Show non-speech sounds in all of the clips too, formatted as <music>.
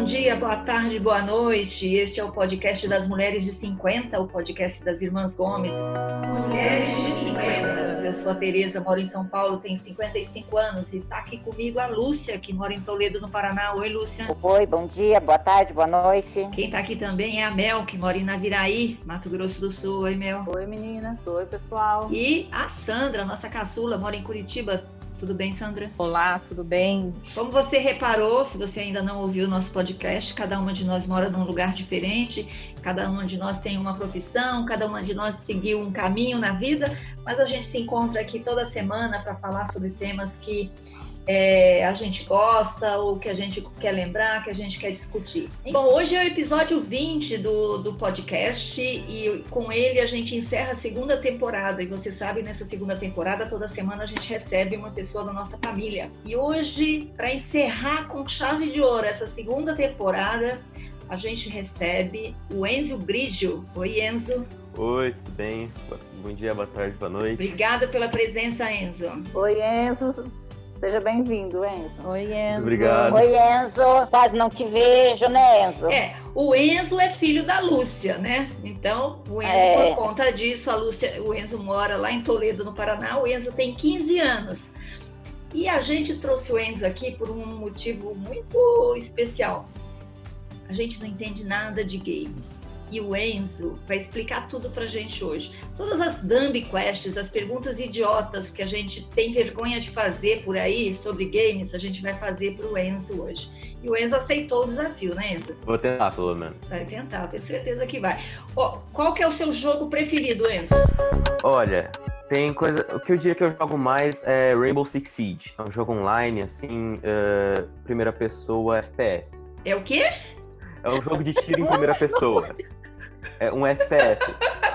bom dia, boa tarde, boa noite. Este é o podcast das Mulheres de 50, o podcast das Irmãs Gomes. Mulheres de 50. Eu sou a Tereza, moro em São Paulo, tenho 55 anos e está aqui comigo a Lúcia, que mora em Toledo, no Paraná. Oi, Lúcia. Oi, bom dia, boa tarde, boa noite. Quem está aqui também é a Mel, que mora em Naviraí, Mato Grosso do Sul. Oi, Mel. Oi, meninas. Oi, pessoal. E a Sandra, nossa caçula, mora em Curitiba, tudo bem, Sandra? Olá, tudo bem? Como você reparou, se você ainda não ouviu o nosso podcast, cada uma de nós mora num lugar diferente, cada uma de nós tem uma profissão, cada uma de nós seguiu um caminho na vida, mas a gente se encontra aqui toda semana para falar sobre temas que é, a gente gosta ou que a gente quer lembrar, que a gente quer discutir. Bom, hoje é o episódio 20 do, do podcast e com ele a gente encerra a segunda temporada. E você sabe, nessa segunda temporada, toda semana a gente recebe uma pessoa da nossa família. E hoje, para encerrar com chave de ouro essa segunda temporada, a gente recebe o Enzo Grigio. Oi, Enzo. Oi, tudo bem? Bom dia, boa tarde, boa noite. Obrigada pela presença, Enzo. Oi, Enzo. Seja bem-vindo, Enzo. Oi, Enzo. Obrigado. Oi, Enzo. Quase não te vejo, né, Enzo? É, o Enzo é filho da Lúcia, né? Então, o Enzo, É. por conta disso, a Lúcia, o Enzo mora lá em Toledo, no Paraná. O Enzo tem 15 anos. E a gente trouxe o Enzo aqui por um motivo muito especial. A gente não entende nada de games. E o Enzo vai explicar tudo pra gente hoje. Todas as dumb questions, as perguntas idiotas que a gente tem vergonha de fazer por aí sobre games, a gente vai fazer pro Enzo hoje. E o Enzo aceitou o desafio, né, Enzo? Vou tentar, pelo menos. Vai tentar, tenho certeza que vai. Ó, qual que é o seu jogo preferido, Enzo? Olha, tem coisa. O que eu diria que eu jogo mais é Rainbow Six Siege. É um jogo online, assim, eh, primeira pessoa FPS. É o quê? É um jogo de tiro em primeira <laughs> pessoa. É um FPS.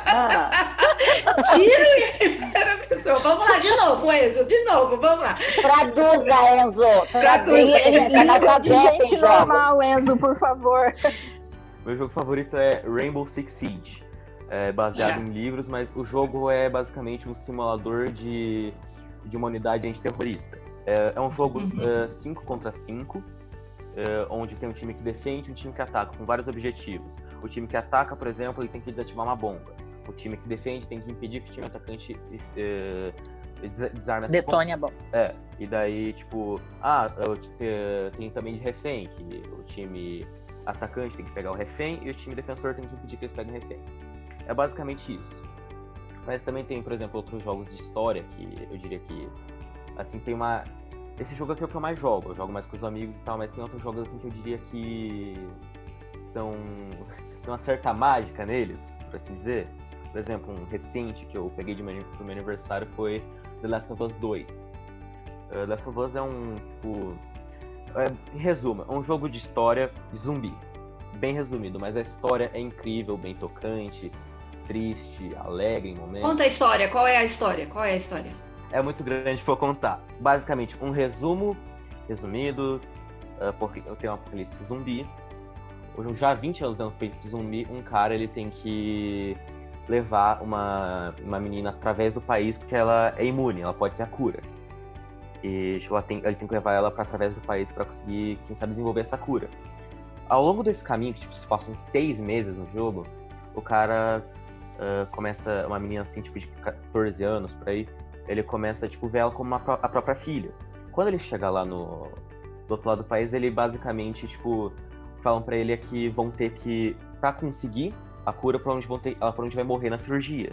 Ah, Tiro em primeira pessoa. Vamos lá, de novo, Enzo, de novo, vamos lá. Traduza, Enzo. Traduza. Tá tua de gente jogos. normal, Enzo, por favor. Meu jogo favorito é Rainbow Six Siege. É baseado Já. em livros, mas o jogo é basicamente um simulador de, de uma unidade antiterrorista. É, é um jogo Uhum. 5 contra 5, onde tem um time que defende e um time que ataca, com vários objetivos. O time que ataca, por exemplo, ele tem que desativar uma bomba. O time que defende tem que impedir que o time atacante des- desarme essa bomba. Detone a bomba. É, e daí, tipo, ah, tem também de refém, que o time atacante tem que pegar o refém e o time defensor tem que impedir que eles peguem o refém. É basicamente isso. Mas também tem, por exemplo, outros jogos de história que eu diria que, assim, tem uma... Esse jogo aqui é o que eu mais jogo, eu jogo mais com os amigos e tal, mas tem outros jogos, assim, que eu diria que são... <laughs> tem uma certa mágica neles, por assim dizer. Por exemplo, um recente que eu peguei de meu, pro meu aniversário foi The Last of Us 2. Uh, The Last of Us é um, tipo, é, em resumo, é um jogo de história de zumbi. Bem resumido, mas a história é incrível, bem tocante, triste, alegre em momentos. Conta a história, qual é a história? Qual é a história? É muito grande eu contar. Basicamente, um resumo, resumido, uh, porque eu tenho um apocalipse zumbi. Já há 20 anos dando apocalipse zumbi, um cara ele tem que levar uma, uma menina através do país porque ela é imune, ela pode ser a cura. E tipo, ela tem, ele tem que levar ela para através do país para conseguir, quem sabe, desenvolver essa cura. Ao longo desse caminho, que tipo, se passam seis meses no jogo, o cara ah, começa, uma menina assim, tipo, de 14 anos por aí, ele começa a tipo, ver ela como uma pró- a própria filha. Quando ele chega lá no do outro lado do país, ele basicamente, tipo, falam pra ele que vão ter que, pra conseguir a cura, provavelmente vão ter, ela provavelmente vai morrer na cirurgia.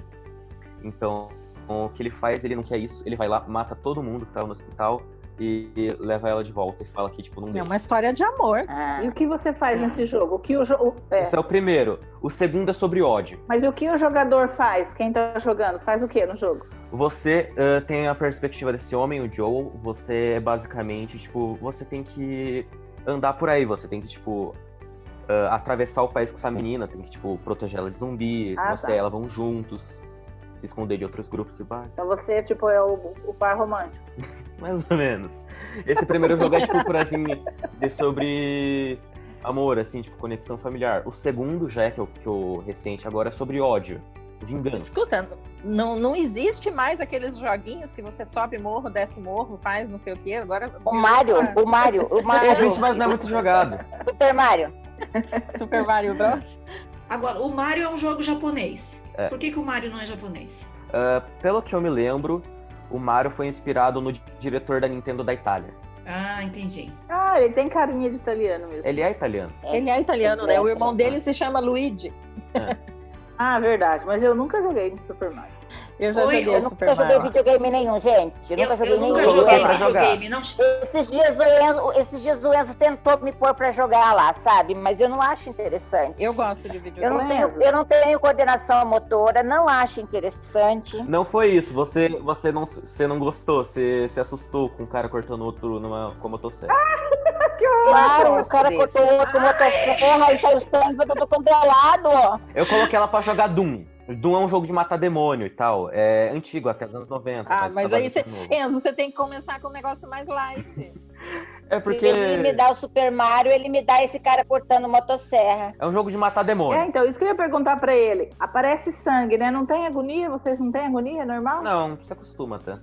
Então, o que ele faz, ele não quer isso, ele vai lá, mata todo mundo que tava no hospital e, leva ela de volta e fala que, tipo, não É uma história de amor. Ah, E o que você faz nesse jogo? O que o jogo. É, Esse é o primeiro. O segundo é sobre ódio. mas o que o jogador faz? Quem tá jogando? Faz o que no jogo? Você ah, tem a perspectiva desse homem, o Joel. Você é basicamente, tipo, você tem que andar por aí. Você tem que, tipo, ah, atravessar o país com essa menina. Tem que, tipo, proteger ela de zumbi. Ah, você tá. e ela vão juntos. Se esconder de outros grupos e vai. Então você, tipo, é o, o par romântico. <laughs> Mais ou menos. Esse primeiro jogo é, tipo, por assim, dizer sobre amor, assim, tipo, conexão familiar. O segundo, já é que o, que o recente agora, é sobre ódio. Vingança. Escuta, não, não existe mais aqueles joguinhos que você sobe morro, desce morro, faz não sei o quê. Agora. o Mário, o Mário, o Mário. Existe, mas não é muito jogado. Super Mario. <laughs> Super Mario Bros. Agora, o Mario é um jogo japonês. É. Por que, que o Mario não é japonês? Ah, pelo que eu me lembro, o Mario foi inspirado no di- diretor da Nintendo da Itália. Ah, entendi. Ah, ele tem carinha de italiano mesmo. Ele é italiano. Ele é italiano, né? O irmão dele se chama Luigi. Ah, verdade. Mas eu nunca joguei no Super Mario. Eu já Oi, joguei Eu nunca joguei videogame nenhum, gente. Eu, nunca joguei eu nenhum. nunca Vou joguei jogar. videogame. Não... Esses dias, o Enzo, esses dias o Enzo tentou me pôr pra jogar lá, sabe? Mas eu não acho interessante. Eu gosto de Eu videogame. não, tenho, eu não tenho coordenação motora, não acho interessante. Não foi isso, você, você, não, você não gostou, você se assustou com o cara cortando outro numa, com a motosserra. <laughs> Claro, o cara desse. cortou outro motosserra e saiu sangue, eu tô congelado. Eu coloquei ela pra jogar Doom. Doom é um jogo de matar demônio e tal. É antigo, até os anos 90. Ah, mas tá aí você. Enzo, você tem que começar com um negócio mais light. <laughs> É porque Ele me dá o Super Mario, ele me dá esse cara cortando motosserra. é um jogo de matar É, demônio. então, isso que eu ia perguntar pra ele. Aparece sangue, né? Não tem agonia? Vocês não têm agonia? É normal? Não, você acostuma até.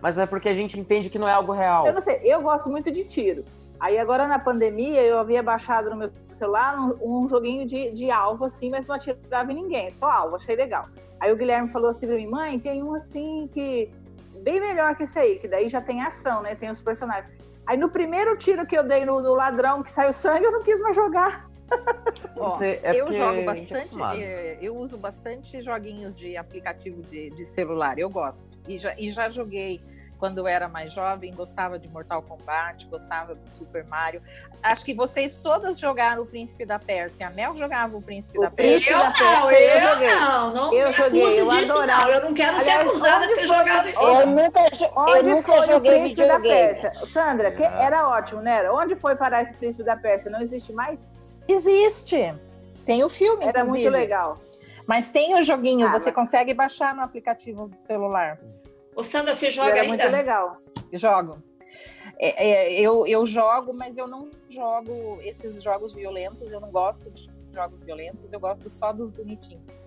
Mas é porque a gente entende que não é algo real. Eu não sei, eu gosto muito de tiro. Aí agora na pandemia eu havia baixado no meu celular um, um joguinho de, de alvo, assim, mas não atirava em ninguém, só alvo, achei legal. Aí o Guilherme falou assim pra mim, mãe, tem um assim que. bem melhor que esse aí, que daí já tem ação, né? Tem os personagens. Aí no primeiro tiro que eu dei no, no ladrão que saiu sangue, eu não quis mais jogar. Ó, Você- é eu jogo é bastante, eh, eu uso bastante joguinhos de aplicativo de, de celular, eu gosto. E já, e já joguei quando eu era mais jovem, gostava de Mortal Kombat, gostava do Super Mario. Acho que vocês todas jogaram o Príncipe da Pérsia. A Mel jogava o Príncipe O da Pérsia. Eu da não, Pérsia, eu eu joguei. não, não Eu joguei, eu disso, adorava. não. Eu não quero ser Aliás, acusada de ter foi- jogado isso. Eu nunca, eu Onde nunca foi o joguei Príncipe da. Pérsia? Sandra, que Ah. era ótimo, né? Onde foi parar esse Príncipe da Pérsia? Não existe mais? Existe. Tem o filme, Era inclusive. muito legal. Mas tem o joguinho, Ah, você mas- consegue baixar no aplicativo do celular. Ô, Sandra, você E joga era ainda? muito legal. Jogo. É, é, eu, eu jogo, mas eu não jogo esses jogos violentos. Eu não gosto de jogos violentos, eu gosto só dos bonitinhos.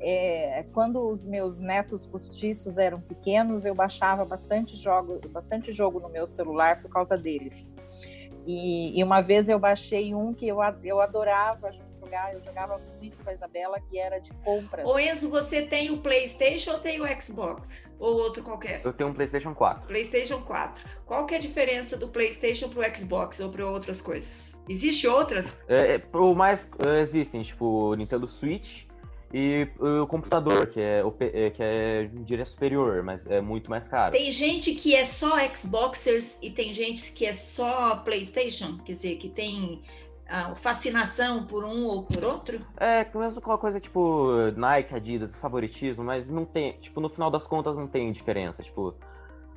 É, quando os meus netos postiços eram pequenos, eu baixava bastante jogo, bastante jogo no meu celular por causa deles. E, e uma vez eu baixei um que eu, eu adorava jogar, eu jogava muito com a Isabela, que era de compras. Ô, Enzo, você tem o PlayStation ou tem o Xbox? Ou outro qualquer? Eu tenho um PlayStation 4. PlayStation 4. Qual que é a diferença do PlayStation pro Xbox ou para outras coisas? Existe outras? É, é, pro mais é, existem, tipo, o Nintendo Switch e o computador, que é, é, que é diria superior, mas é muito mais caro. Tem gente que é só Xboxers e tem gente que é só PlayStation, quer dizer, que tem ah, fascinação por um ou por outro. É, mesmo com uma coisa tipo Nike, Adidas, favoritismo, mas não tem, tipo, no final das contas não tem diferença, tipo,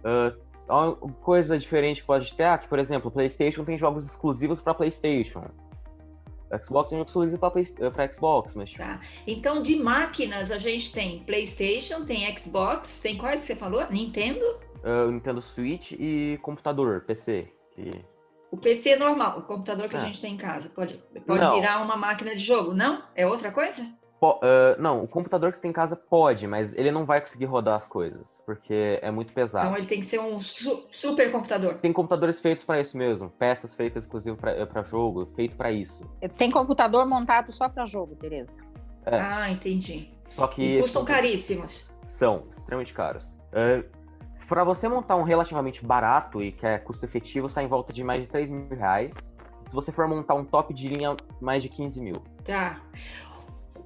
ah, uma coisa diferente que pode ter, ah, que, por exemplo, o PlayStation tem jogos exclusivos para PlayStation. Xbox tem jogos exclusivos para Xbox, mas Tá? Então, de máquinas, a gente tem PlayStation, tem Xbox, tem quais que você falou? Nintendo? o Nintendo Switch e computador, PC. Que... O PC normal, o computador que a Ah. gente tem em casa. Pode, pode Não. virar uma máquina de jogo, não? É outra coisa? Po- ah, não, o computador que você tem em casa pode, mas ele não vai conseguir rodar as coisas, porque é muito pesado. Então ele tem que ser um su- super computador. Tem computadores feitos para isso mesmo, peças feitas inclusive para jogo, feito para isso. Tem computador montado só para jogo, Tereza. É. Ah, entendi. Só que E custam caríssimos. são extremamente caros. Para você montar um relativamente barato e que é custo efetivo, sai em volta de mais de 3 mil reais. Se você for montar um top de linha, mais de 15 mil. Tá.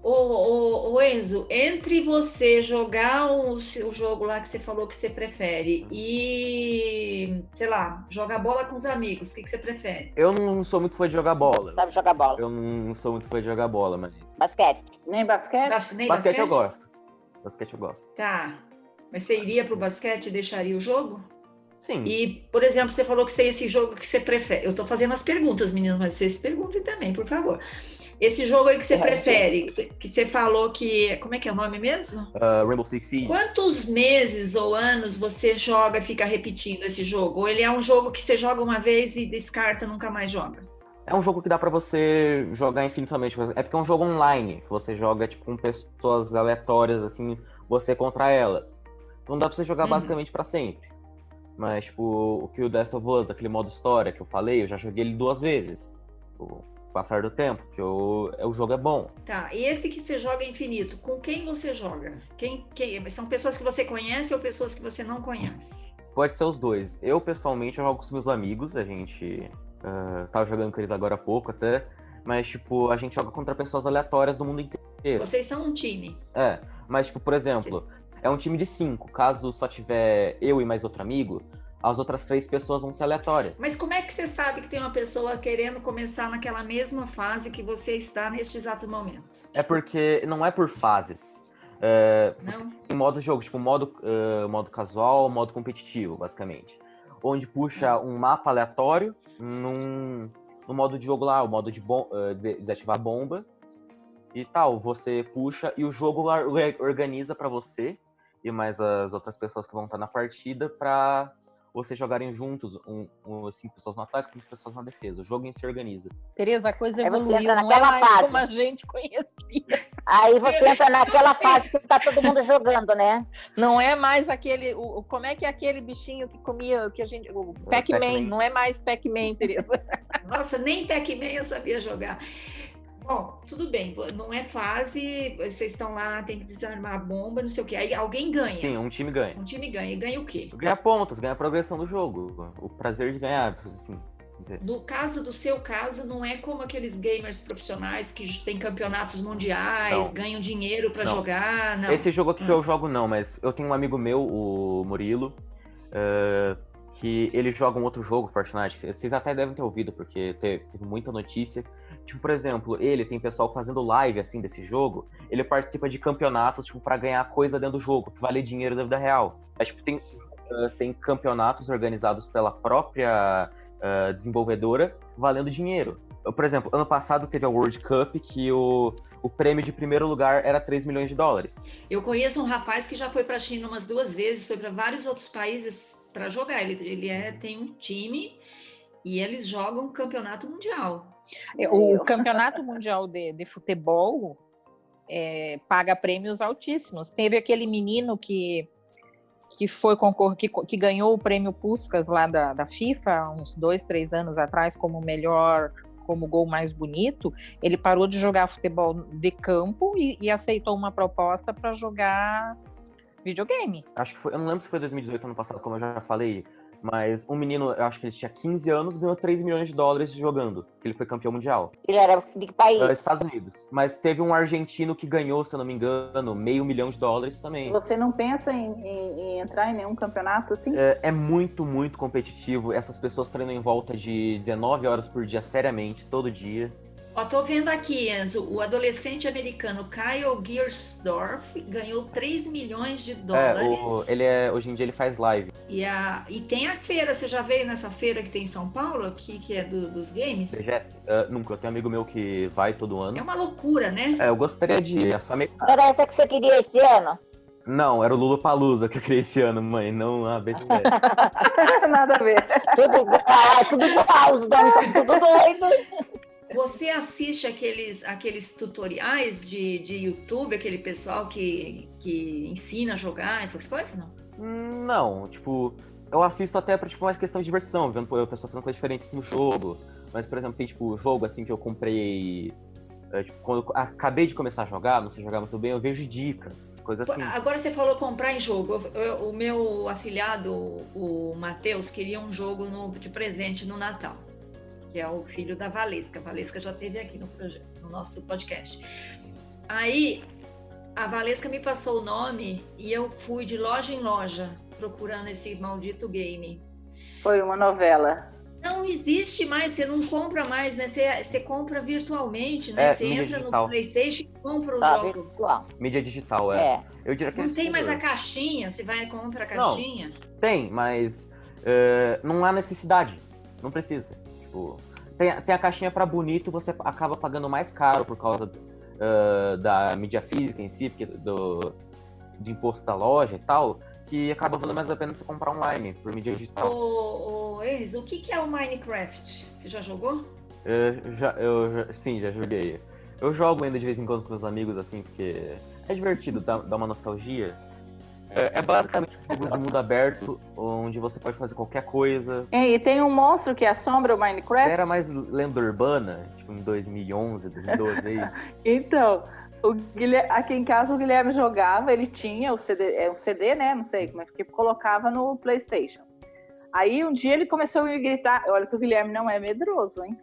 Ô, ô, ô, Enzo, entre você jogar o, seu jogo lá que você falou que você prefere e, sei lá, jogar bola com os amigos, o que, que você prefere? Eu não sou muito fã de jogar bola. Sabe jogar bola. Eu não sou muito fã de jogar bola, mas. Basquete. Nem basquete? Bas- nem Basquete eu gosto. Basquete eu gosto. Tá. Mas você iria pro basquete e deixaria o jogo? Sim. E, por exemplo, você falou que tem esse jogo que você prefere. Eu tô fazendo as perguntas, meninas, mas vocês perguntem também, por favor. Esse jogo aí que você É. prefere, que você, que você falou que. Como é que é o nome mesmo? Ah, Rainbow Six Siege. Quantos meses ou anos você joga e fica repetindo esse jogo? Ou ele é um jogo que você joga uma vez e descarta, nunca mais joga? É um jogo que dá pra você jogar infinitamente. É porque é um jogo online, que você joga tipo com pessoas aleatórias assim, você contra elas. Não dá pra você jogar Uhum. basicamente pra sempre. Mas tipo, o que o Last of Us, daquele modo história que eu falei, eu já joguei ele duas vezes. Tipo, passar do tempo, que o, o jogo é bom. Tá, e esse que você joga infinito, com quem você joga? Quem, quem, são pessoas que você conhece ou pessoas que você não conhece? Pode ser os dois. Eu, pessoalmente, eu jogo com os meus amigos, a gente uh, tava jogando com eles agora há pouco até, mas, tipo, a gente joga contra pessoas aleatórias do mundo inteiro. Vocês são um time. É, mas, tipo, por exemplo, Sim. É um time de cinco. Caso só tiver eu e mais outro amigo, as outras três pessoas vão ser aleatórias. Mas como é que você sabe que tem uma pessoa querendo começar naquela mesma fase que você está neste exato momento? É porque não é por fases. É, não? Em modo jogo, tipo modo, uh, modo casual, modo competitivo, basicamente. Onde puxa um mapa aleatório num, no modo de jogo lá, o modo de bom, uh, desativar bomba e tal. Você puxa e o jogo organiza para você e mais as outras pessoas que vão estar na partida para vocês jogarem juntos, um, um, cinco pessoas no ataque, cinco pessoas na defesa. O jogo em se organiza. Tereza, a coisa evoluiu, não é mais fase. como a gente conhecia. Aí você entra naquela fase que tá todo mundo jogando, né? Não é mais aquele, o, como é que é aquele bichinho que comia, que a gente, o Pac-Man, Pac não é mais Pac-Man, <laughs> Tereza. Nossa, nem Pac-Man eu sabia jogar. Bom, tudo bem, não é fase, vocês estão lá, tem que desarmar a bomba, não sei o que. Aí alguém ganha. Sim, um time ganha. Um time ganha. E ganha o quê? Ganha pontos, ganha a progressão do jogo. O prazer de ganhar, assim. No caso do seu caso, não é como aqueles gamers profissionais que têm campeonatos mundiais, não. ganham dinheiro para jogar. Não. Esse jogo aqui que eu jogo, não, mas eu tenho um amigo meu, o Murilo, uh, que ele joga um outro jogo, Fortnite. Vocês até devem ter ouvido, porque teve, teve muita notícia Tipo, por exemplo, ele tem pessoal fazendo live assim desse jogo, ele participa de campeonatos, tipo, para ganhar coisa dentro do jogo, que vale dinheiro da vida real. É, tipo, tem, uh, tem campeonatos organizados pela própria uh, desenvolvedora valendo dinheiro. Por exemplo, ano passado teve a World Cup que o, o prêmio de primeiro lugar era 3 milhões de dólares. Eu conheço um rapaz que já foi para a China umas duas vezes, foi para vários outros países para jogar. Ele, ele é, tem um time e eles jogam campeonato mundial. É, o campeonato mundial de, de futebol é, paga prêmios altíssimos. Teve aquele menino que que foi concor que, que ganhou o prêmio Puskas lá da, da FIFA uns dois, três anos atrás como melhor como gol mais bonito, ele parou de jogar futebol de campo e, e aceitou uma proposta para jogar videogame. Acho que foi, eu não lembro se foi 2018 ano passado, como eu já falei, mas um menino, eu acho que ele tinha 15 anos, ganhou 3 milhões de dólares jogando. Ele foi campeão mundial. Ele era de que país? Uh, Estados Unidos. Mas teve um argentino que ganhou, se eu não me engano, meio milhão de dólares também. Você não pensa em, em, em entrar em nenhum campeonato assim? É, é, muito, muito competitivo. Essas pessoas treinam em volta de 19 horas por dia, seriamente, todo dia. Tô vendo aqui, Enzo, o adolescente americano Kyle Giersdorf ganhou 3 milhões de dólares. É, o, ele é, hoje em dia ele faz live. E, a, e tem a feira, você já veio nessa feira que tem em São Paulo, aqui, que é do, dos games? BGS? Uh, nunca, eu tenho um amigo meu que vai todo ano. É uma loucura, né? É, eu gostaria de ir, é só meio... Era essa que você queria esse ano? Não, era o Lula Palusa que eu queria esse ano, mãe, não a BGS. <laughs> Nada a ver. Tudo igual, tudo igual, os donos são tudo doidos. Você assiste aqueles, aqueles tutoriais de, de YouTube, aquele pessoal que, que ensina a jogar, essas coisas, não? Não, tipo, eu assisto até pra tipo, mais questão de diversão, vendo o pessoal fazendo coisas diferentes no jogo. Mas, por exemplo, tem tipo jogo assim que eu comprei. É, tipo, quando eu acabei de começar a jogar, não sei jogar muito bem, eu vejo dicas, coisas assim. Agora você falou comprar em jogo. Eu, eu, o meu afilhado, o Matheus, queria um jogo no, de presente no Natal que é o filho da Valesca. A Valesca já teve aqui no, projeto, no nosso podcast. Aí a Valesca me passou o nome e eu fui de loja em loja procurando esse maldito game. Foi uma novela. Não existe mais, você não compra mais, né? Você, você compra virtualmente, né? É, você entra digital. no PlayStation e compra o tá, jogo. Virtual. Mídia digital, é. é. Eu diria que não tem mais a caixinha, você vai e compra a caixinha? Não, tem, mas uh, não há necessidade. Não precisa. Tipo, tem, tem a caixinha para bonito, você acaba pagando mais caro por causa uh, da mídia física em si, porque do, do imposto da loja e tal, que acaba valendo mais a pena você comprar online, por mídia digital. Ô, ô Elis, o que, que é o Minecraft? Você já jogou? Eu já, eu já, sim, já joguei. Eu jogo ainda de vez em quando com os amigos, assim, porque é divertido, dá, dá uma nostalgia. É, é basicamente um jogo de mundo aberto, onde você pode fazer qualquer coisa. É, e tem um monstro que assombra o Você Minecraft. era mais lenda urbana, tipo em 2011, 2012 aí. <laughs> Então, aqui em casa o Guilherme jogava, ele tinha o CD, é um CD, né? Não sei como é que colocava no PlayStation. Aí um dia ele começou a me gritar, olha que o Guilherme não é medroso, hein?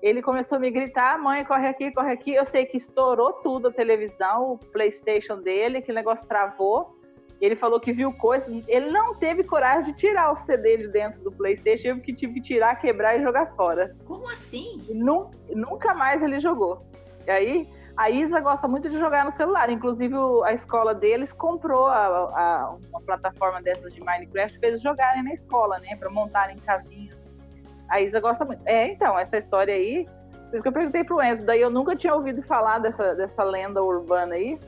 Ele começou a me gritar, mãe, corre aqui, corre aqui. Eu sei que estourou tudo a televisão, o PlayStation dele, que negócio travou. Ele falou que viu coisas. Ele não teve coragem de tirar o CD de dentro do PlayStation, eu que tive que tirar, quebrar e jogar fora. Como assim? E nu- nunca mais ele jogou. E aí, a Isa gosta muito de jogar no celular. Inclusive, a escola deles comprou a- a- uma plataforma dessas de Minecraft para eles jogarem na escola, né? Para montarem casinhas. A Isa gosta muito. É, então, essa história aí. Por isso que eu perguntei pro Enzo. Daí eu nunca tinha ouvido falar dessa, dessa lenda urbana aí.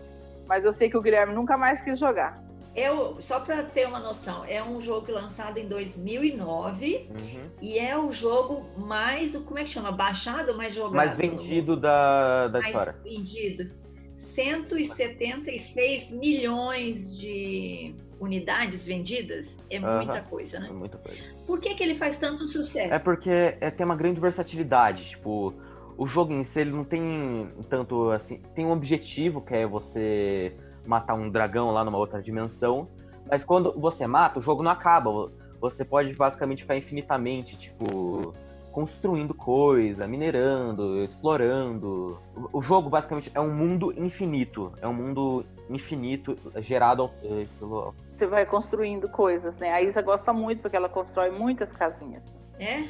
Mas eu sei que o Guilherme nunca mais quis jogar. É o- só para ter uma noção, é um jogo lançado em 2009 Uhum. e é o jogo mais, como é que chama? Baixado ou mais jogado? Mais vendido da, da mais história. vendido. 176 milhões de unidades vendidas é muita coisa, né? É muita coisa. Por que, que ele faz tanto sucesso? É porque é, tem uma grande versatilidade. Tipo, o jogo em si ele não tem tanto assim. Tem um objetivo que é você matar um dragão lá numa outra dimensão. Mas quando você mata, o jogo não acaba. Você pode basicamente ficar infinitamente, tipo, construindo coisa, minerando, explorando. O- jogo basicamente é um mundo infinito. É um mundo infinito gerado eh, pelo. Você vai construindo coisas, né? A Isa gosta muito porque ela constrói muitas casinhas. É?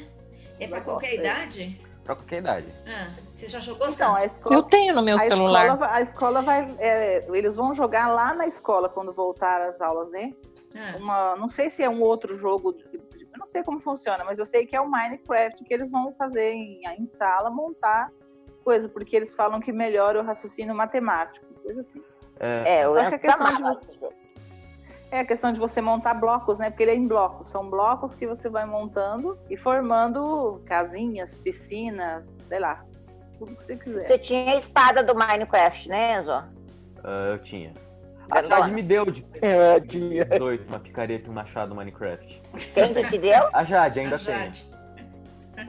É para qualquer é. idade? Pra qualquer idade. Ah, você já jogou, Então, a escola. Eu tenho no meu a celular. Escola, vai- a escola vai. é, eles vão jogar lá na escola quando voltar às aulas, né? Ah, Uma, não sei se é um outro jogo, eu não sei como funciona, mas eu sei que é o Minecraft que eles vão fazer em, em sala, montar coisa, porque eles falam que melhora o raciocínio matemático, coisa assim. É, É, eu Acho que é questão de. É a questão de você montar blocos, né? Porque ele é em blocos. São blocos que você vai montando e formando casinhas, piscinas, sei lá. Tudo que você quiser. Você tinha a espada do Minecraft, né, Enzo? ah, eu tinha. A. Jade me deu de É, tinha. 18, uma picareta e um machado Minecraft. Quem que te deu? A Jade ainda a Jade. tem,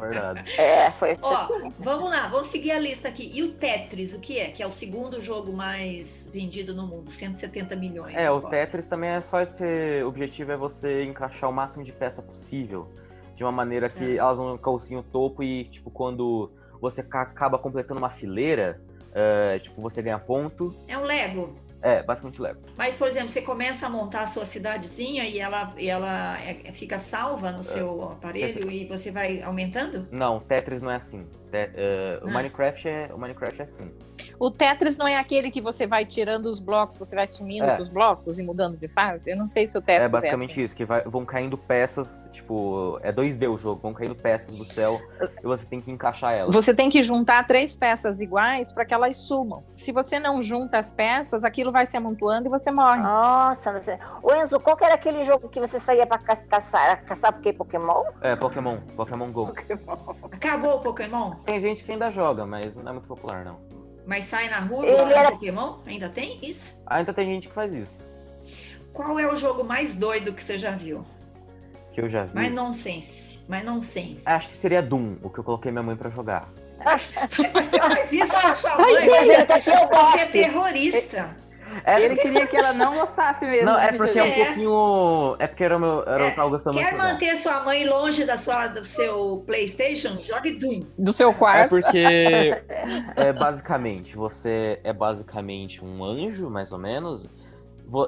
guardado. É, foi. Ó, vamos lá, vamos seguir a lista aqui. E o Tetris, o que é? Que é o segundo jogo mais vendido no mundo, 170 milhões. É, o cópias. Tetris também é só esse. O objetivo é você encaixar o máximo de peça possível. De uma maneira que É. elas não calcem o topo e, tipo, quando você ca- acaba completando uma fileira, é, tipo, você ganha ponto. É um Lego. É, basicamente leva. Mas, por exemplo, você começa a montar a sua cidadezinha e ela, e ela é- fica salva no seu aparelho e você vai aumentando? Não, Tetris não é assim. Te- é, o, Ah. Minecraft é, o Minecraft é assim. O Tetris não é aquele que você vai tirando os blocos, você vai sumindo É. dos blocos e mudando de fase? Eu não sei se o Tetris É basicamente assim. isso, que vai- vão caindo peças, tipo, é 2D o jogo, vão caindo peças do céu e você tem que encaixar elas. Você tem que juntar três peças iguais para que elas sumam. Se você não junta as peças, aquilo vai se amontoando e você morre. Nossa, não sei. Ô Enzo, qual que era aquele jogo que você saía pra ca- caçar? Caçar porque Pokémon? É, Pokémon, Pokémon GO. Acabou o Pokémon? Tem gente que ainda joga, mas não é muito popular, não. Mas sai na rua buscando era- Pokémon? Ainda tem isso? Ainda tem gente que faz isso, Qual é o jogo mais doido que você já viu? que eu já vi. Mais nonsense. Mais nonsense. Acho que seria Doom, o que eu coloquei minha mãe pra jogar. Você faz isso com a sua Ai, mãe? Deus, Você, é terrorista. É, Ele queria que ela não <laughs> gostasse mesmo. não, do é porque é um É. pouquinho. É porque era o meu. Era o que eu tava gostando muito Quer manter sua mãe longe da sua, do seu Playstation? Jogue Doom. Do seu É quarto. porque é basicamente, você é basicamente um anjo, mais ou menos,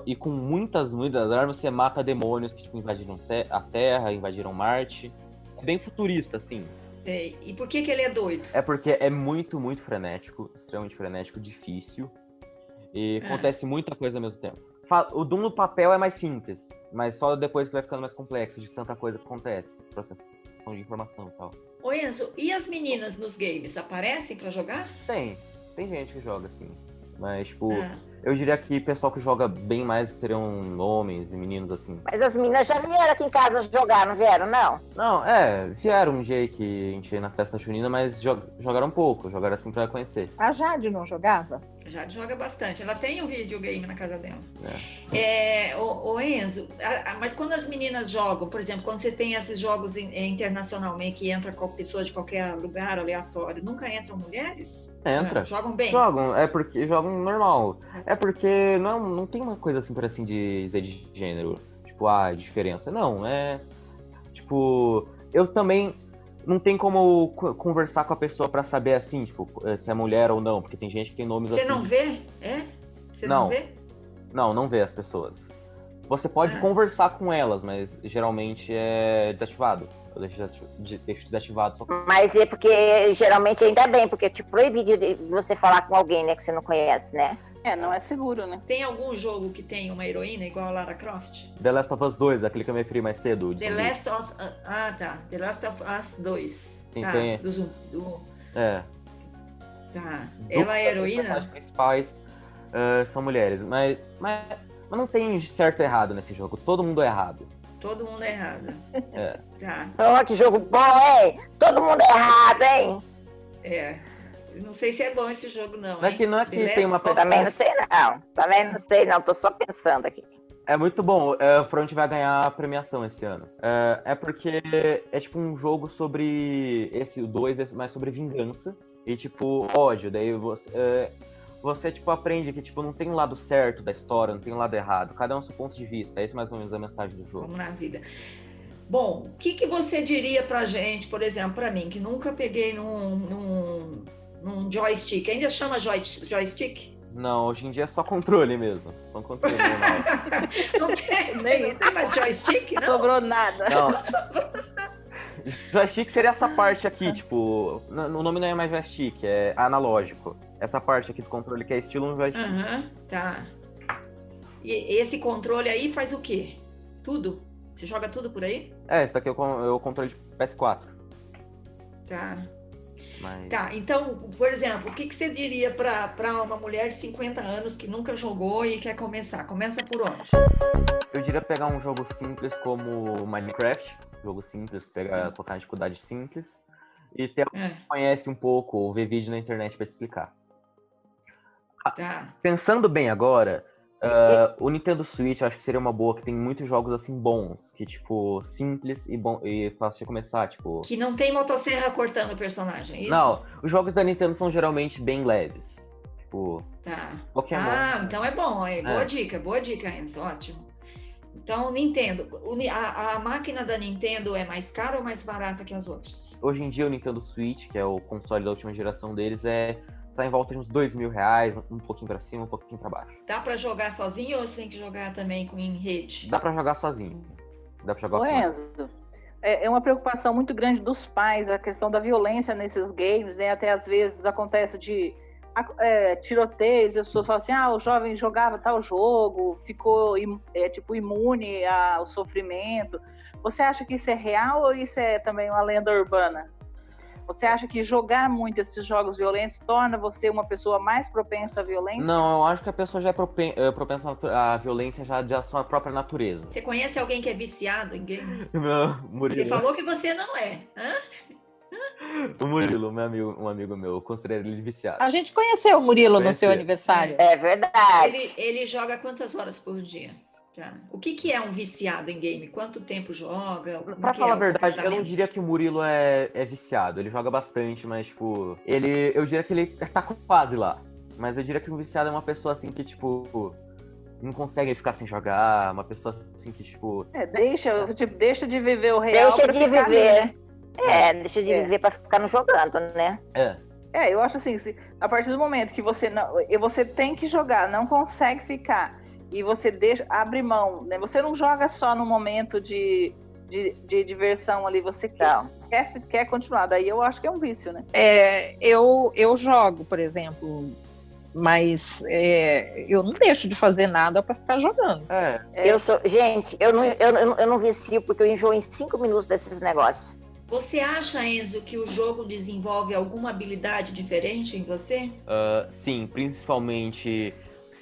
e com muitas, muitas armas você mata demônios que tipo, invadiram a Terra, invadiram Marte. É bem futurista, assim. Sei. E por que, que ele é doido? É porque é muito, muito frenético, extremamente frenético, difícil. E É. acontece muita coisa ao mesmo tempo. O Doom no papel é mais simples, mas só depois que vai ficando mais complexo, de tanta coisa que acontece. Processação de informação e tal. Ô Enzo, e as meninas nos games aparecem pra jogar? Tem, tem gente que joga assim. Mas, tipo, Ah. eu diria que o pessoal que joga bem mais seriam homens e meninos assim. Mas as meninas já vieram aqui em casa jogar, não vieram, não? Não, é, vieram um dia que a gente ia na festa junina, mas jo- jogaram pouco, jogaram assim pra conhecer. A Jade não jogava? Já joga bastante. Ela tem um videogame na casa dela. É. É, o, Enzo, a- a- mas quando as meninas jogam, por exemplo, quando você tem esses jogos in- eh, internacionalmente que entra com pessoas de qualquer lugar aleatório, nunca entram mulheres? Entra. Ah, Jogam bem? Jogam, é porque jogam normal. É porque não, não tem uma coisa assim por assim dizer de gênero. Tipo, ah, diferença. Não, é. Tipo, eu também não tem como co- conversar com a pessoa pra saber assim, tipo, eh, se é mulher ou não, porque tem gente que tem nomes Você assim. não vê? É? Você não, Não. vê? Não, não vê as pessoas. Você pode Ah. conversar com elas, mas geralmente é desativado. Eu deixo desativado só Mas é porque geralmente ainda bem, porque te proíbe de você falar com alguém, né, que você não conhece, né? É, não é seguro, né? Tem algum jogo que tem uma heroína igual a Lara Croft? The Last of Us 2, aquele que eu me referi mais cedo. The zumbi. Last of... Ah, tá. The Last of Us 2. Sim, tá. tem. Do, do- É. tá. Duas Ela é heroína? personagens principais ah, são mulheres, mas, mas, mas não tem certo e errado nesse jogo. Todo mundo é errado. Todo mundo é errado. É. Tá. Ó, que jogo bom, hein? Todo mundo é errado, hein? É. Não sei se é bom esse jogo, não. Não é que, não é que The tem uma Também não Us. sei, não. Também não sei, não. Tô só pensando aqui. É muito bom. É, o Front vai ganhar a premiação esse ano. É, é porque é tipo um jogo sobre. Esse, o 2, é mais sobre vingança. E tipo, ódio. Daí você. é, você, tipo, aprende que, tipo, não tem um lado certo da história, não tem um lado errado. Cada um o seu ponto de vista. Esse é mais ou menos a mensagem do jogo. Como na vida. Bom, o que, que você diria pra gente, por exemplo, pra mim, que nunca peguei num, num, num joystick, ainda chama joy, joystick? Não, hoje em dia é só controle mesmo. Só um controle normal. <laughs> Não tem, Nem não tem mais joystick, não? Sobrou nada. Não. <laughs> Joystick seria essa parte aqui, tipo. O nome não é mais joystick, é analógico. Essa parte aqui do controle que é estilo um joystick. Aham, tá. E esse controle aí faz o quê? Tudo? Você joga tudo por aí? É, esse daqui é o, é o controle de PS4. Tá. Mas... Tá, então, por exemplo, o que, que você diria para uma mulher de 50 anos que nunca jogou e quer começar? Começa por onde? Eu diria pegar um jogo simples como Minecraft. Jogo simples, pegar, colocar uma dificuldade simples. E ter alguém É, que conhece um pouco, ou ver vídeo na internet pra explicar. tá. Pensando bem agora, ah, o Nintendo Switch eu acho que seria uma boa, que tem muitos jogos assim bons, que tipo, simples e, bom, e fácil de começar, tipo. Que não tem motosserra cortando o personagem, é isso? Não, os jogos da Nintendo são geralmente bem leves. Tipo, Tá. Pokémon. Ah, então é bom, é boa dica, boa dica, Enzo, ótimo. Então, Nintendo, a, a máquina da Nintendo é mais cara ou mais barata que as outras? Hoje em dia o Nintendo Switch, que é o console da última geração deles, é sai em volta de uns dois mil reais, um pouquinho pra cima, um pouquinho pra baixo. Dá para jogar sozinho ou você tem que jogar também com em rede? Dá pra jogar sozinho. Dá pra jogar com Enzo, é é uma preocupação muito grande dos pais, a questão da violência nesses games, né? Até às vezes acontece de é, tiroteios, e as pessoas falam assim, ah, o jovem jogava tal jogo, ficou é, tipo imune ao sofrimento. Você acha que isso é real ou isso é também uma lenda urbana? Você acha que jogar muito esses jogos violentos torna você uma pessoa mais propensa à violência? Não, eu acho que a pessoa já é propen- é propensa à violência já da sua própria natureza. Você conhece alguém que é viciado em game? Você Murilo, falou que você não é. Hã? o Murilo, meu amigo, um amigo meu, eu considero ele viciado. A gente conheceu o Murilo no seu aniversário. É verdade. Ele, ele joga quantas horas por dia? Tá. O que, que é um viciado em game? Quanto tempo joga? Que falar é a verdade, eu não diria que o Murilo é, é viciado. Ele joga bastante, mas, tipo, ele. Eu diria que ele tá quase lá. Mas eu diria que um viciado é uma pessoa assim que, tipo, não consegue ficar sem jogar. Uma pessoa assim que, tipo. É, deixa, tipo, deixa de viver o real Deixa pra de ficar ali, viver. né? É, deixa de É. viver pra ficar não jogando, né? É. É, eu acho assim, se- a partir do momento que você não, e você tem que jogar, não consegue ficar e você deixa, abre mão, né? Você não joga só no momento de, de, de diversão ali, você quer, quer, quer continuar. Daí eu acho que é um vício, né? É, eu, eu jogo, por exemplo, mas é, eu não deixo de fazer nada para ficar jogando. É. É. Eu sou. Gente, eu não, eu, eu, não- eu não vicio porque eu enjoo em cinco minutos desses negócios. Você acha, Enzo, que o jogo desenvolve alguma habilidade diferente em você? ah, sim, principalmente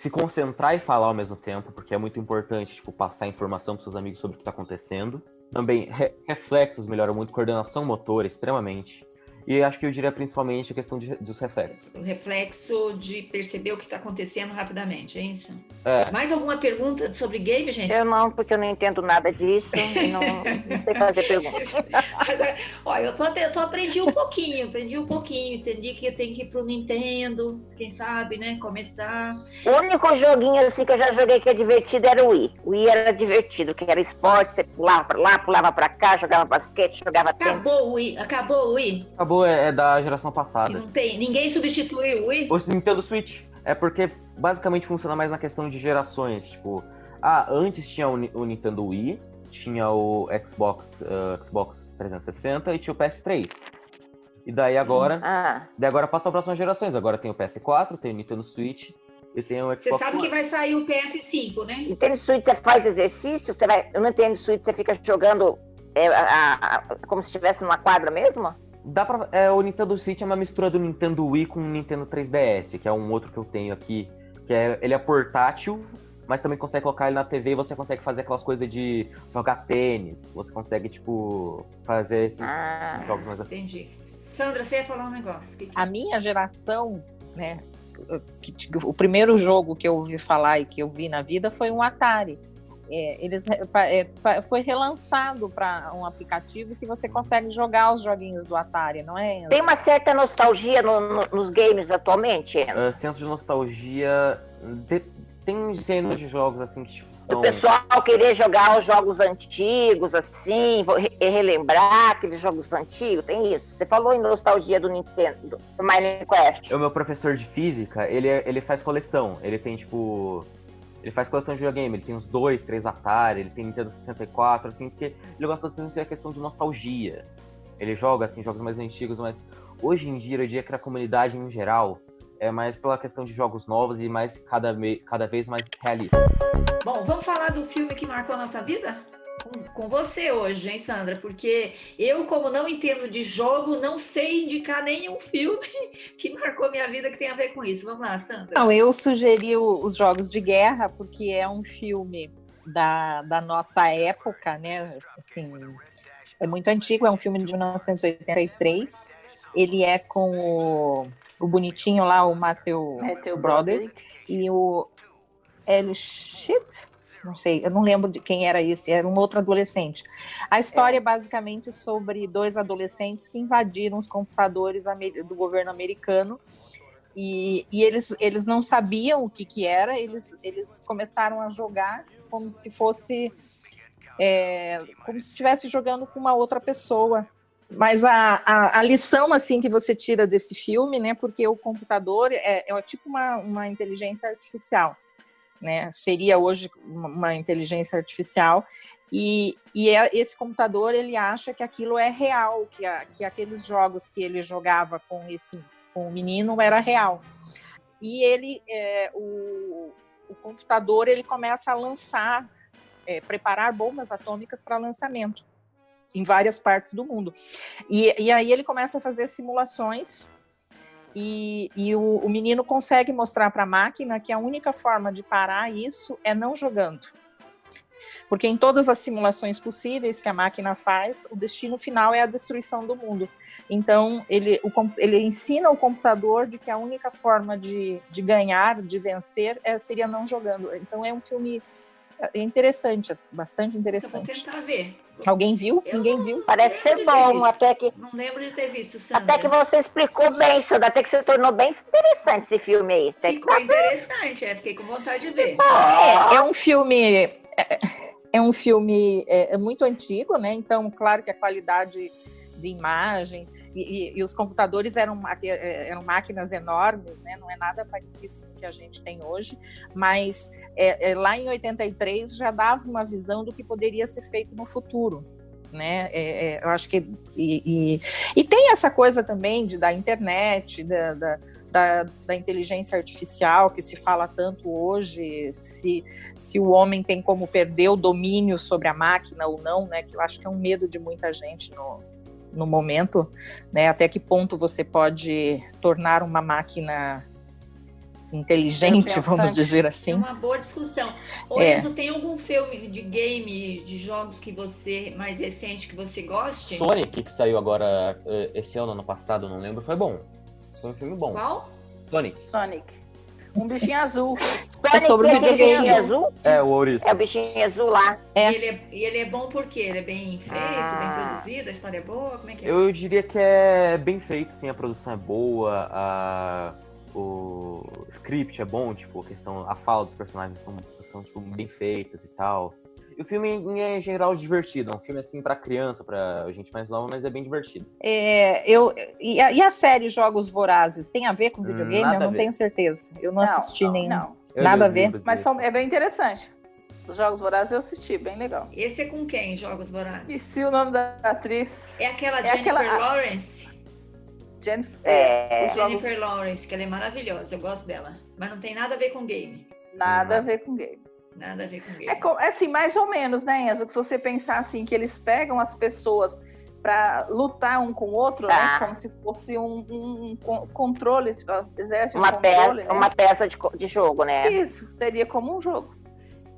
se concentrar e falar ao mesmo tempo, porque é muito importante, tipo, passar informação pros seus amigos sobre o que tá acontecendo. Também, re- reflexos melhoram muito, coordenação motora, extremamente. E acho que eu diria principalmente a questão de, dos reflexos. O reflexo de perceber o que está acontecendo rapidamente, é isso? É. Mais alguma pergunta sobre game, gente? Eu não, porque eu não entendo nada disso e não, não sei fazer perguntas. <laughs> Mas, é, olha, eu tô, eu tô aprendi um pouquinho, aprendi um pouquinho, entendi que eu tenho que ir pro Nintendo, quem sabe, né? Começar. O único joguinho assim que eu já joguei que é divertido era o Wii. O Wii era divertido, que era esporte, você pulava pra lá, pulava pra cá, jogava basquete, jogava tênis. Acabou o Wii, acabou o Wii. Acabou, é, é da geração Que passada. não tem, ninguém substitui o Wii. O Nintendo Switch é porque basicamente funciona mais na questão de gerações. Tipo, ah, antes tinha o, o Nintendo Wii, tinha o Xbox, ah, Xbox 360 e tinha o PS3. E daí agora, Ah, daí agora passa para próximas gerações. Agora tem o PS4, tem o Nintendo Switch e tem o Xbox Você sabe que vai sair o PS5, né? e tênis suíte você faz exercício? Você vai, eu não entendo suíte, você fica jogando é, a- a- como se estivesse numa quadra mesmo? Dá pra, é, o Nintendo Switch é uma mistura do Nintendo Wii com o Nintendo 3DS, que é um outro que eu tenho aqui. Que é, ele é portátil, mas também consegue colocar ele na TV e você consegue fazer aquelas coisas de jogar tênis. Você consegue, tipo, fazer esses Ah, jogos mais assim. Entendi. Sandra, você ia falar um negócio. Que- A minha geração, né? que- o primeiro jogo que eu ouvi falar e que eu vi na vida foi um Atari. É, eles é, foi relançado para um aplicativo que você consegue jogar os joguinhos do Atari, não é? Enzo? tem uma certa nostalgia no- no- nos games atualmente, Enzo? Ah, senso de nostalgia. de- tem gêneros de jogos assim que tipo, O são. pessoal querer jogar os jogos antigos, assim, relembrar aqueles jogos antigos, tem isso. Você falou em nostalgia do Nintendo, do Minecraft. O meu professor de física, ele, é- ele faz coleção. Ele tem, tipo. Ele faz coleção de videogame. Ele tem uns dois, três Atari, ele tem Nintendo 64, assim, porque ele gosta bastante da questão de nostalgia. Ele joga, assim, jogos mais antigos, mas hoje em dia, eu diria que a comunidade em geral é mais pela questão de jogos novos e mais cada, cada vez mais realista. Bom, vamos falar do filme que marcou a nossa vida? Com, você hoje, hein, Sandra? Porque eu, como não entendo de jogo, não sei indicar nenhum filme <laughs> que marcou minha vida que tem a ver com isso. Vamos lá, Sandra. Não, eu sugeri o- os Jogos de Guerra porque é um filme da, da nossa época, né? Assim, é muito antigo, é um filme de 1983. Ele é com o, o bonitinho lá, o Matthew Matthew Broderick e o Shit, não sei, eu não lembro de quem era esse, era um outro adolescente. A história é basicamente sobre dois adolescentes que invadiram os computadores do governo americano e, e eles, eles não sabiam o que, que era, eles, eles começaram a jogar como se fosse é, como se estivesse jogando com uma outra pessoa. Mas a, a, a lição assim que você tira desse filme, né? Porque o computador é, é tipo uma, uma inteligência artificial, né? Seria hoje uma, inteligência artificial e, e é, esse computador ele acha que aquilo é real, que, a, que aqueles jogos que ele jogava com esse com o menino era real. E ele, é, o, o computador, ele começa a lançar, é, preparar bombas atômicas para lançamento em várias partes do mundo. E, e aí ele começa a fazer simulações e, e o, o menino consegue mostrar para a máquina que a única forma de parar isso é não jogando. Porque em todas as simulações possíveis que a máquina faz, o destino final é a destruição do mundo. Então, ele, o, ele ensina o computador de que a única forma de, de ganhar, de vencer, é, seria não jogando. Então, é um filme interessante, bastante interessante. Eu vou tentar ver. Alguém viu? Eu Ninguém viu? Parece ser bom, até que, Não lembro de ter visto, Sandra. até que você explicou bem, Sandra, até que você tornou bem interessante esse filme aí. Até que Ficou interessante, é, fiquei com vontade de ver. É, é um filme. É, é um filme é, é muito antigo, né? Então, claro que a qualidade de imagem e, e- e os computadores eram, é, eram máquinas enormes, né? Não é nada parecido que a gente tem hoje, mas é, é, lá em 83 já dava uma visão do que poderia ser feito no futuro. Né? É, é, eu acho que e, e, e tem essa coisa também de da internet, da, da, da, da inteligência artificial que se fala tanto hoje, se, se o homem tem como perder o domínio sobre a máquina ou não, né? Que eu acho que é um medo de muita gente no, no momento, né? Até que ponto você pode tornar uma máquina inteligente, vamos dizer É assim. uma boa discussão. Ô, É. Enzo, tem algum filme de game, de jogos que você, mais recente, que você goste? Sonic, que saiu agora eh, esse ano, ano passado, não lembro, foi bom. Foi um filme bom. Qual? Sonic. Sonic. Um bichinho azul. Sonic sobre é aquele videogame. bichinho azul? É, o ouriço. É o bichinho azul lá. É. E, ele é, e ele é bom porque ele é bem feito, Ah. bem produzido, a história é boa, como é que é? Eu diria que é bem feito, sim, a produção é boa, a... o script é bom, tipo, a questão, a fala dos personagens são, são tipo, bem feitas e tal. E o filme, em geral, divertido. É um filme, assim, pra criança, pra gente mais nova, mas é bem divertido. É, eu, e, a, e a série Jogos Vorazes tem a ver com videogame? Nada eu não tenho certeza. Eu não, assisti nenhum. Não, Eu Nada li os a ver, mas são, é bem interessante. Os Jogos Vorazes eu assisti, bem legal. Esse é com quem, Jogos Vorazes? Esqueci o nome da atriz. É aquela É Jennifer aquela- Lawrence? Jennifer. É. jogos, Jennifer Lawrence, que ela é maravilhosa, eu gosto dela. Mas não tem nada a ver com game. nada a ver com game. Nada a ver com game. É, co- é assim, mais ou menos, né, Enzo? Que se você pensar assim, que eles pegam as pessoas para lutar um com o outro, Tá. né? Como se fosse um, um- um con- controle, exército Uma, um controle, peça, né? uma peça de, de jogo, né? Isso, seria como um jogo.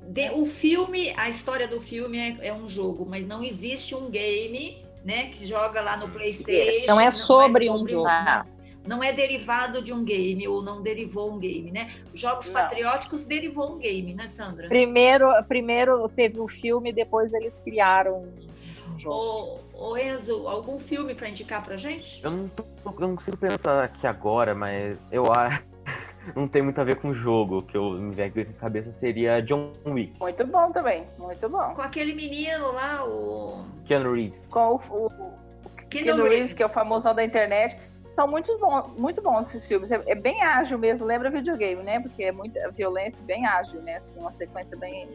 De- o filme, a história do filme é, é um jogo, mas não existe um game, né, que joga lá no PlayStation. Não é sobre um jogo. Ah, Não é derivado de um game ou não derivou um game, né? Jogos Não. patrióticos derivou um game, né, Sandra? Primeiro, primeiro teve o filme, depois eles criaram um jogo. Ô, ô Enzo, algum filme para indicar pra gente? Eu não, tô, eu não consigo pensar aqui agora, mas eu acho. Não tem muito a ver com o jogo. O que eu me vem aqui na cabeça seria John Wick. Muito bom também, muito bom. Com aquele menino lá, o Keanu Reeves. Com o, o, Keanu Reeves, que é o famosão da internet. São muito, bom, muito bons esses filmes. É, é bem ágil mesmo, lembra videogame, né? Porque é muita violência bem ágil, né? Assim, uma sequência bem.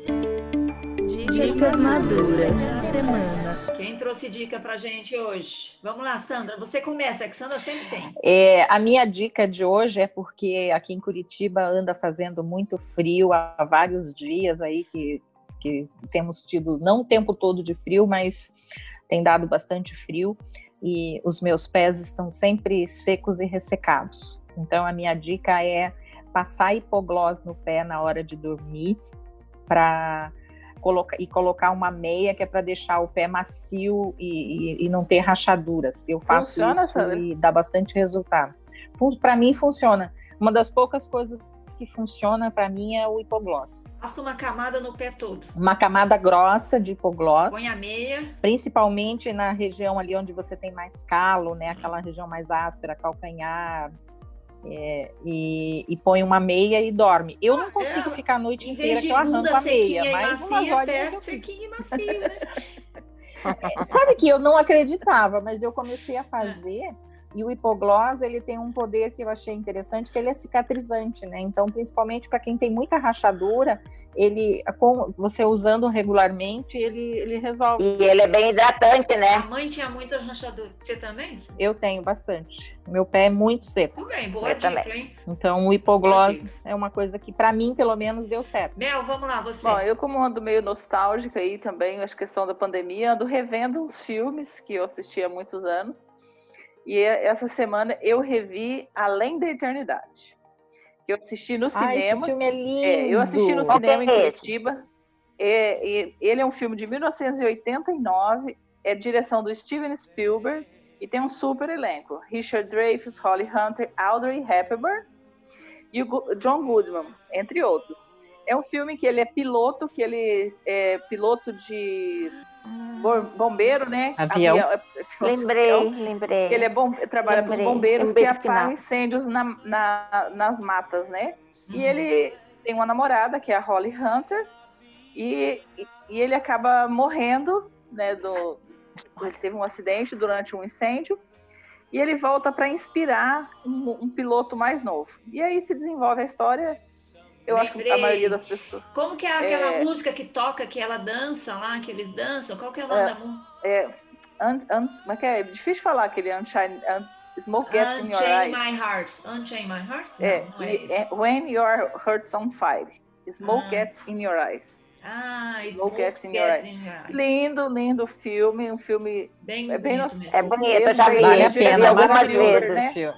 Dicas maduras semana. Quem trouxe dica pra gente hoje? Vamos lá, Sandra. Você começa, que Sandra sempre tem. É, a minha dica de hoje é porque aqui em Curitiba anda fazendo muito frio há vários dias aí que, que temos tido, não o tempo todo de frio, mas tem dado bastante frio e os meus pés estão sempre secos e ressecados. Então a minha dica é passar hipoglós no pé na hora de dormir para colocar e colocar uma meia que é para deixar o pé macio e, e- e não ter rachaduras. Eu faço Funciona, isso Sandra? e dá bastante resultado. Para mim funciona. Uma das poucas coisas que funciona para mim é o hipoglós. Passa uma camada no pé todo. Uma camada grossa de hipoglós, Põe a meia. principalmente na região ali onde você tem mais calo, né? Aquela região mais áspera, calcanhar. É, e, e põe uma meia e dorme. Eu não consigo é. ficar a noite inteira que eu arranco a meia, sequinha mas umas macia, horinhas pé eu fico. sequinho e macio, né? <laughs> Sabe que eu não acreditava, mas eu comecei a fazer. E o hipoglós, ele tem um poder que eu achei interessante, que ele é cicatrizante, né? Então, principalmente para quem tem muita rachadura, ele, com, você usando regularmente, ele, ele resolve. E ele é bem hidratante, A né? mãe tinha muita rachadura. Você também? Eu tenho bastante. Meu pé é muito seco. Tudo bem, boa Eu dica, também. hein? Então, o hipoglós é uma coisa que, para mim, pelo menos, deu certo. Mel, vamos lá, você. Bom, eu como ando meio nostálgica aí também, acho que questão da pandemia, ando revendo uns filmes que eu assisti há muitos anos. E essa semana eu revi Além da Eternidade. Que eu assisti no Ah, esse cinema. filme é lindo! É, eu assisti no Qual cinema em é esse? Curitiba. É, ele é um filme de 1989, é direção do Steven Spielberg e tem um super elenco: Richard Dreyfuss, Holly Hunter, Audrey Hepburn e John Goodman, entre outros. É um filme que ele é piloto, que ele é piloto de bombeiro, né? Avião. é- Lembrei, é lembrei. ele é bom, trabalha para os bombeiros Lembrei que apagam incêndios na- na- nas matas, né? Uhum. E ele tem uma namorada, que é a Holly Hunter, e, e- e ele acaba morrendo, né? Do, ele teve um acidente durante um incêndio, e ele volta para inspirar um, um piloto mais novo. E aí se desenvolve a história. Eu acho que a Lembrei. maioria das pessoas. Como que é aquela É. música que toca, que ela dança lá, que eles dançam? Qual que é o nome É. da música? É, un- un- como é que é? Difícil falar aquele Unshine, un, Smoke Gets in Your Unchain Eyes. My Heart. Unchain My Heart? É, Não, não é e- esse. é When Your Heart's on Fire. Smoke Ah. Gets in Your Eyes. Ah, Smoke Smoke Gets Gets in Your Eyes. in Your Eyes. Lindo, lindo filme, um filme Bem, é bem bonito. É bonito, eu já vi, Vale a pena, algumas vezes. né?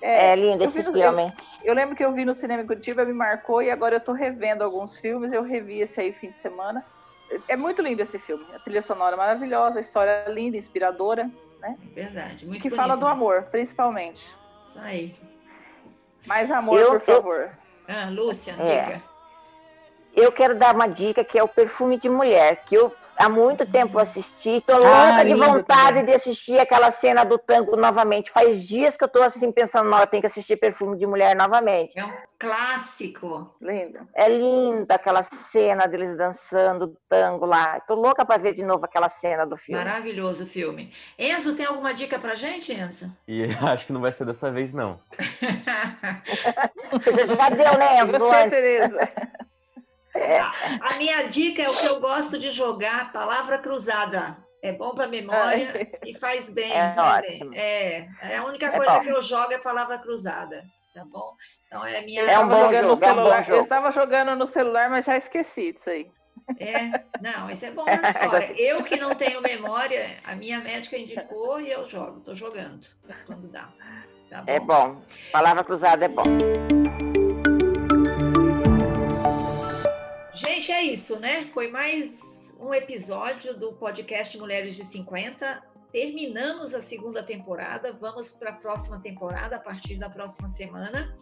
Filme. É, lindo eu esse vi filme. Eu lembro que eu vi no cinema em Curitiba, me marcou e agora eu tô revendo alguns filmes. Eu revi esse aí fim de semana. É muito lindo esse filme. A trilha sonora maravilhosa, a história linda, inspiradora, Verdade. Muito que bonito fala do mesmo. amor, principalmente. Isso aí. Mais amor, Eu- por eu- favor. Ah, Lúcia, É. diga. Eu quero dar uma dica que é o Perfume de Mulher, que eu há muito tempo assisti, tô Ah, louca de lindo vontade também. de assistir aquela cena do tango novamente. Faz dias que eu tô assim pensando, não, eu tenho que assistir Perfume de Mulher novamente. É um clássico. Lindo. É linda aquela cena deles dançando tango lá. Tô louca para ver de novo aquela cena do filme. Maravilhoso o filme. Enzo, tem alguma dica pra gente, Enzo? E <laughs> acho que não vai ser dessa vez, não. Você <laughs> <laughs> já deu, né, Enzo? você? Tereza? <laughs> A minha dica é o que eu gosto de jogar, palavra cruzada. É bom para memória e faz bem. É ótimo. bem. É, é a única É coisa bom. que eu jogo é palavra cruzada, tá bom? Então é a minha. É um bom jogando no jogo, é um bom celular. jogo. Eu estava jogando no celular, mas já esqueci disso aí. É, não, isso é bom <laughs> memória. Eu que não tenho memória, a minha médica indicou e eu jogo. Estou jogando quando dá. Tá É bom. Palavra cruzada é bom. É isso, né? Foi mais um episódio do podcast Mulheres de 50. Terminamos a segunda temporada, vamos para a próxima temporada a partir da próxima semana.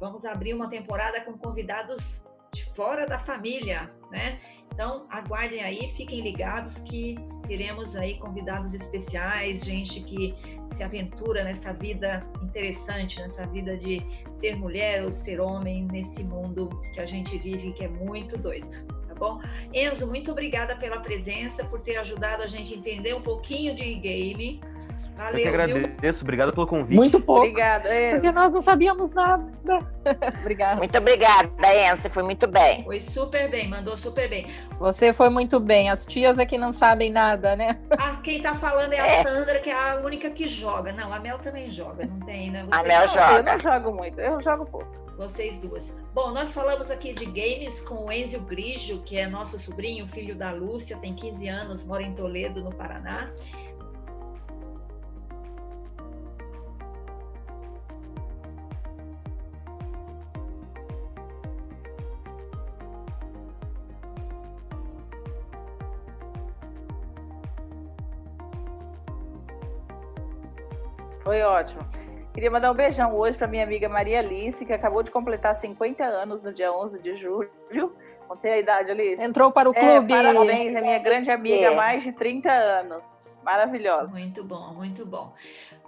Vamos abrir uma temporada com convidados de fora da família, né? Então, aguardem aí, fiquem ligados que teremos aí convidados especiais, gente que se aventura nessa vida interessante, nessa vida de ser mulher ou ser homem nesse mundo que a gente vive, que é muito doido, bom? Enzo, muito obrigada pela presença, por ter ajudado a gente a entender um pouquinho de game. Valeu, Eu que viu? agradeço, obrigado pelo convite. Muito pouco, Obrigada. É, porque nós não sabíamos nada. <laughs> Obrigada. Muito obrigada, Enzo. Foi muito bem. Foi super bem, mandou super bem. Você foi muito bem. As tias é que não sabem nada, né? Ah, quem tá falando é a Sandra, que é a única que joga. Não, a Mel também joga, não tem, né? A Vocês- Mel não, joga. Eu não jogo muito, eu jogo pouco. Vocês duas. Bom, nós falamos aqui de games com o Enzio Grigio, que é nosso sobrinho, filho da Lúcia, tem 15 anos, mora em Toledo, no Paraná. Foi ótimo. Queria mandar um beijão hoje para minha amiga Maria Alice, que acabou de completar 50 anos no dia 11 de julho. Contei a idade, Alice? Entrou para o É, clube. parabéns, é minha grande amiga há É. mais de 30 anos. Maravilhosa. Muito bom, muito bom.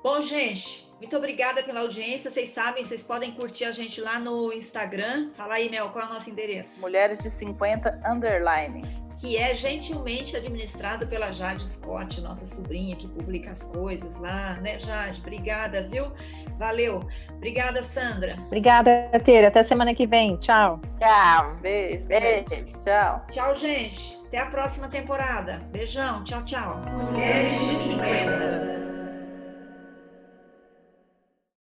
Bom, gente, muito obrigada pela audiência. Vocês sabem, vocês podem curtir a gente lá no Instagram. Fala aí, Mel, qual é o nosso endereço? Mulheres de 50 underline. Que é gentilmente administrado pela Jade Scott, nossa sobrinha que publica as coisas lá, né, Jade? Obrigada, viu? Valeu. Obrigada, Sandra. Obrigada, Tere. Até semana que vem. Tchau. Tchau. Beijo. Beijo. Tchau. Tchau, gente. Até a próxima temporada. Beijão. Tchau, tchau. Mulheres de 50.